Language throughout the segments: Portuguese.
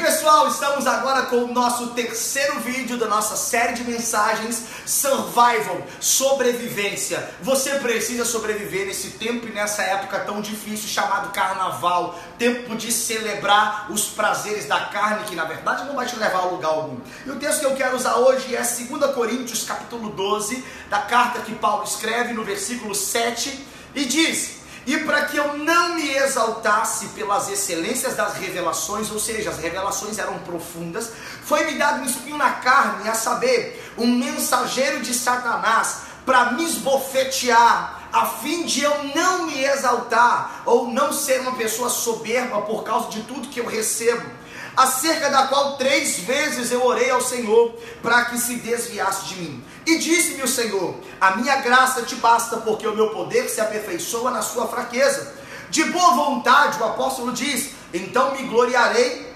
pessoal, estamos agora com o nosso terceiro vídeo da nossa série de mensagens Survival, sobrevivência. Você precisa sobreviver nesse tempo e nessa época tão difícil chamado carnaval, tempo de celebrar os prazeres da carne que na verdade não vai te levar a lugar algum. E o texto que eu quero usar hoje é 2 Coríntios capítulo 12, da carta que Paulo escreve no versículo 7 e diz: e para que eu não me exaltasse pelas excelências das revelações, ou seja, as revelações eram profundas, foi-me dado um espinho na carne, a saber, um mensageiro de Satanás, para me esbofetear, a fim de eu não me exaltar, ou não ser uma pessoa soberba por causa de tudo que eu recebo acerca da qual três vezes eu orei ao Senhor para que se desviasse de mim. E disse-me o Senhor: A minha graça te basta, porque o meu poder se aperfeiçoa na sua fraqueza. De boa vontade, o apóstolo diz: Então me gloriarei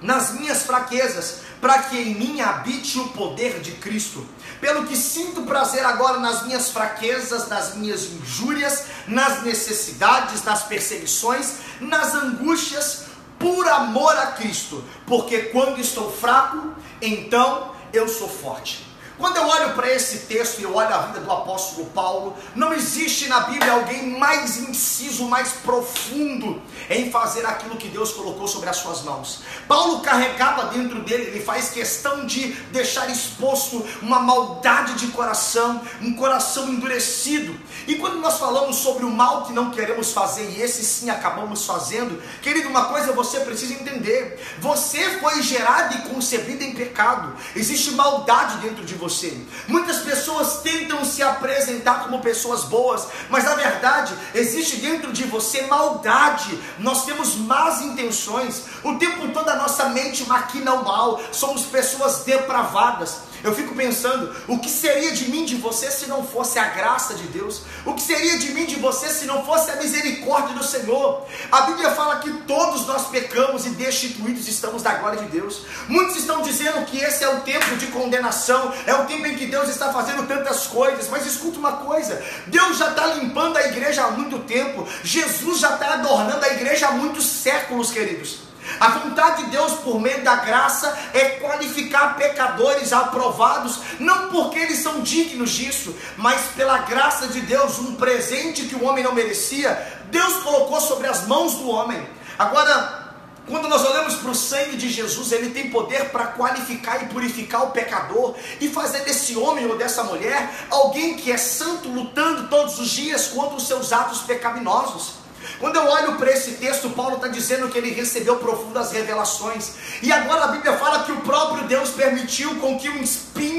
nas minhas fraquezas, para que em mim habite o poder de Cristo. Pelo que sinto prazer agora nas minhas fraquezas, nas minhas injúrias, nas necessidades, nas perseguições, nas angústias, por amor a Cristo, porque quando estou fraco, então eu sou forte. Quando eu olho para esse texto e olho a vida do apóstolo Paulo, não existe na Bíblia alguém mais inciso, mais profundo em fazer aquilo que Deus colocou sobre as suas mãos. Paulo carregava dentro dele, ele faz questão de deixar exposto uma maldade de coração, um coração endurecido. E quando nós falamos sobre o mal que não queremos fazer, e esse sim acabamos fazendo, querido, uma coisa você precisa entender: você foi gerado e concebido em pecado, existe maldade dentro de você você. Muitas pessoas tentam se apresentar como pessoas boas, mas na verdade existe dentro de você maldade. Nós temos más intenções. O tempo todo a nossa mente maquina o mal. Somos pessoas depravadas. Eu fico pensando, o que seria de mim, de você, se não fosse a graça de Deus? O que seria de mim, de você, se não fosse a misericórdia do Senhor? A Bíblia fala que todos nós pecamos e destituídos estamos da glória de Deus. Muitos estão dizendo que esse é o tempo de condenação, é o tempo em que Deus está fazendo tantas coisas. Mas escuta uma coisa: Deus já está limpando a igreja há muito tempo, Jesus já está adornando a igreja há muitos séculos, queridos. A vontade de Deus, por meio da graça, é qualificar pecadores aprovados, não porque eles são dignos disso, mas pela graça de Deus, um presente que o homem não merecia, Deus colocou sobre as mãos do homem. Agora, quando nós olhamos para o sangue de Jesus, ele tem poder para qualificar e purificar o pecador e fazer desse homem ou dessa mulher alguém que é santo, lutando todos os dias contra os seus atos pecaminosos. Quando eu olho para esse texto, Paulo está dizendo que ele recebeu profundas revelações. E agora a Bíblia fala que o próprio Deus permitiu com que um espinho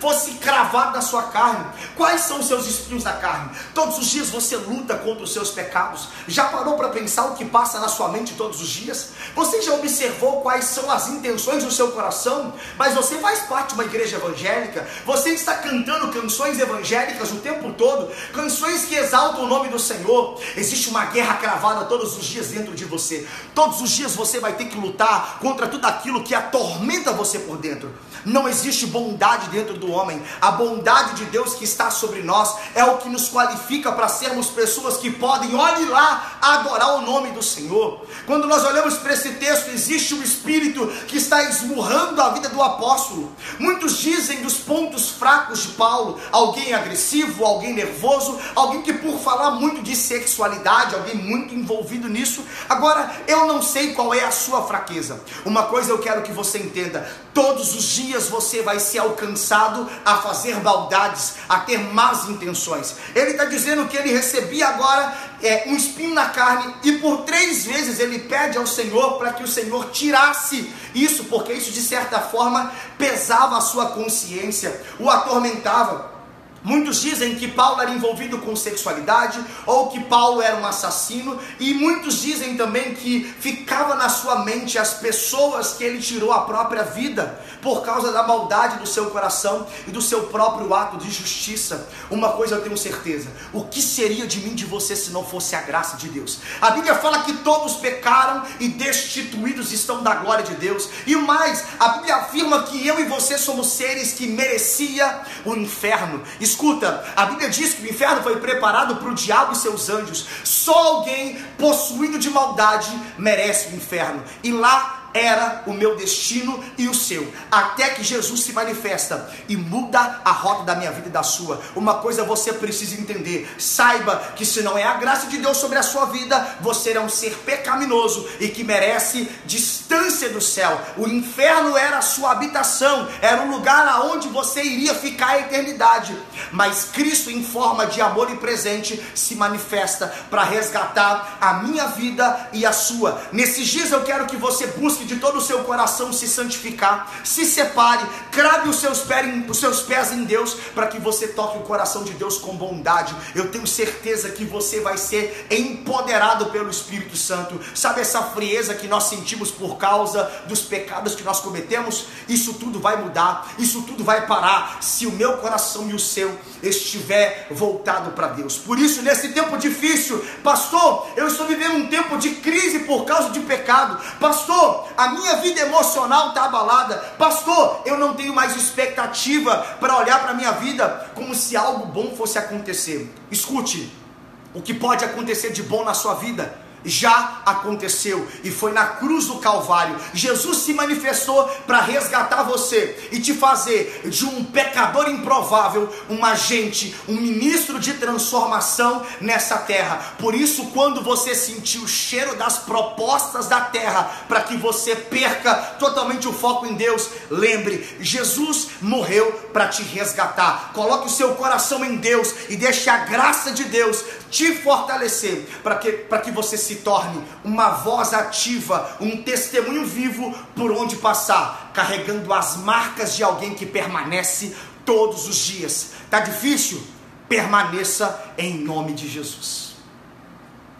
fosse cravado na sua carne. Quais são os seus espinhos na carne? Todos os dias você luta contra os seus pecados. Já parou para pensar o que passa na sua mente todos os dias? Você já observou quais são as intenções do seu coração? Mas você faz parte de uma igreja evangélica. Você está cantando canções evangélicas o tempo todo, canções que exaltam o nome do Senhor. Existe uma guerra cravada todos os dias dentro de você. Todos os dias você vai ter que lutar contra tudo aquilo que atormenta você por dentro. Não existe bondade dentro do homem. A bondade de Deus que está sobre nós é o que nos qualifica para sermos pessoas que podem, olhe lá, adorar o nome do Senhor. Quando nós olhamos para esse texto, existe um espírito que está esmurrando a vida do apóstolo. Muitos dizem dos pontos fracos de Paulo: alguém agressivo, alguém nervoso, alguém que por falar muito de sexualidade, alguém muito envolvido nisso. Agora, eu não sei qual é a sua fraqueza. Uma coisa eu quero que você entenda: todos os dias você vai ser alcançado a fazer maldades, a ter más intenções. Ele está dizendo que ele recebia agora é, um espinho na carne e por três vezes ele pede ao Senhor para que o Senhor tirasse isso, porque isso de certa forma pesava a sua consciência, o atormentava. Muitos dizem que Paulo era envolvido com sexualidade ou que Paulo era um assassino, e muitos dizem também que ficava na sua mente as pessoas que ele tirou a própria vida por causa da maldade do seu coração e do seu próprio ato de justiça. Uma coisa eu tenho certeza: o que seria de mim de você se não fosse a graça de Deus? A Bíblia fala que todos pecaram e destituídos estão da glória de Deus, e mais, a Bíblia afirma que eu e você somos seres que merecia o inferno. Escuta, a Bíblia diz que o inferno foi preparado para o diabo e seus anjos. Só alguém possuído de maldade merece o inferno. E lá era o meu destino e o seu, até que Jesus se manifesta e muda a rota da minha vida e da sua. Uma coisa você precisa entender: saiba que se não é a graça de Deus sobre a sua vida, você é um ser pecaminoso e que merece distância do céu. O inferno era a sua habitação, era um lugar aonde você iria ficar a eternidade. Mas Cristo, em forma de amor e presente, se manifesta para resgatar a minha vida e a sua. Nesses dias eu quero que você busque de todo o seu coração se santificar, se separe, crave os seus pés em, os seus pés em Deus, para que você toque o coração de Deus com bondade. Eu tenho certeza que você vai ser empoderado pelo Espírito Santo. Sabe essa frieza que nós sentimos por causa dos pecados que nós cometemos? Isso tudo vai mudar, isso tudo vai parar se o meu coração e o seu estiver voltado para Deus. Por isso, nesse tempo difícil, pastor, eu estou vivendo um tempo de crise por causa de pecado. Pastor, a minha vida emocional está abalada. Pastor, eu não tenho mais expectativa para olhar para a minha vida como se algo bom fosse acontecer. Escute, o que pode acontecer de bom na sua vida já aconteceu e foi na cruz do Calvário. Jesus se manifestou para resgatar você e te fazer de um pecador improvável um agente, um ministro de transformação nessa terra. Por isso, quando você sentir o cheiro das propostas da terra para que você perca totalmente o foco em Deus, lembre: Jesus morreu para te resgatar. Coloque o seu coração em Deus e deixe a graça de Deus te fortalecer para que, que você se torne uma voz ativa, um testemunho vivo por onde passar, carregando as marcas de alguém que permanece todos os dias. Tá difícil? Permaneça em nome de Jesus.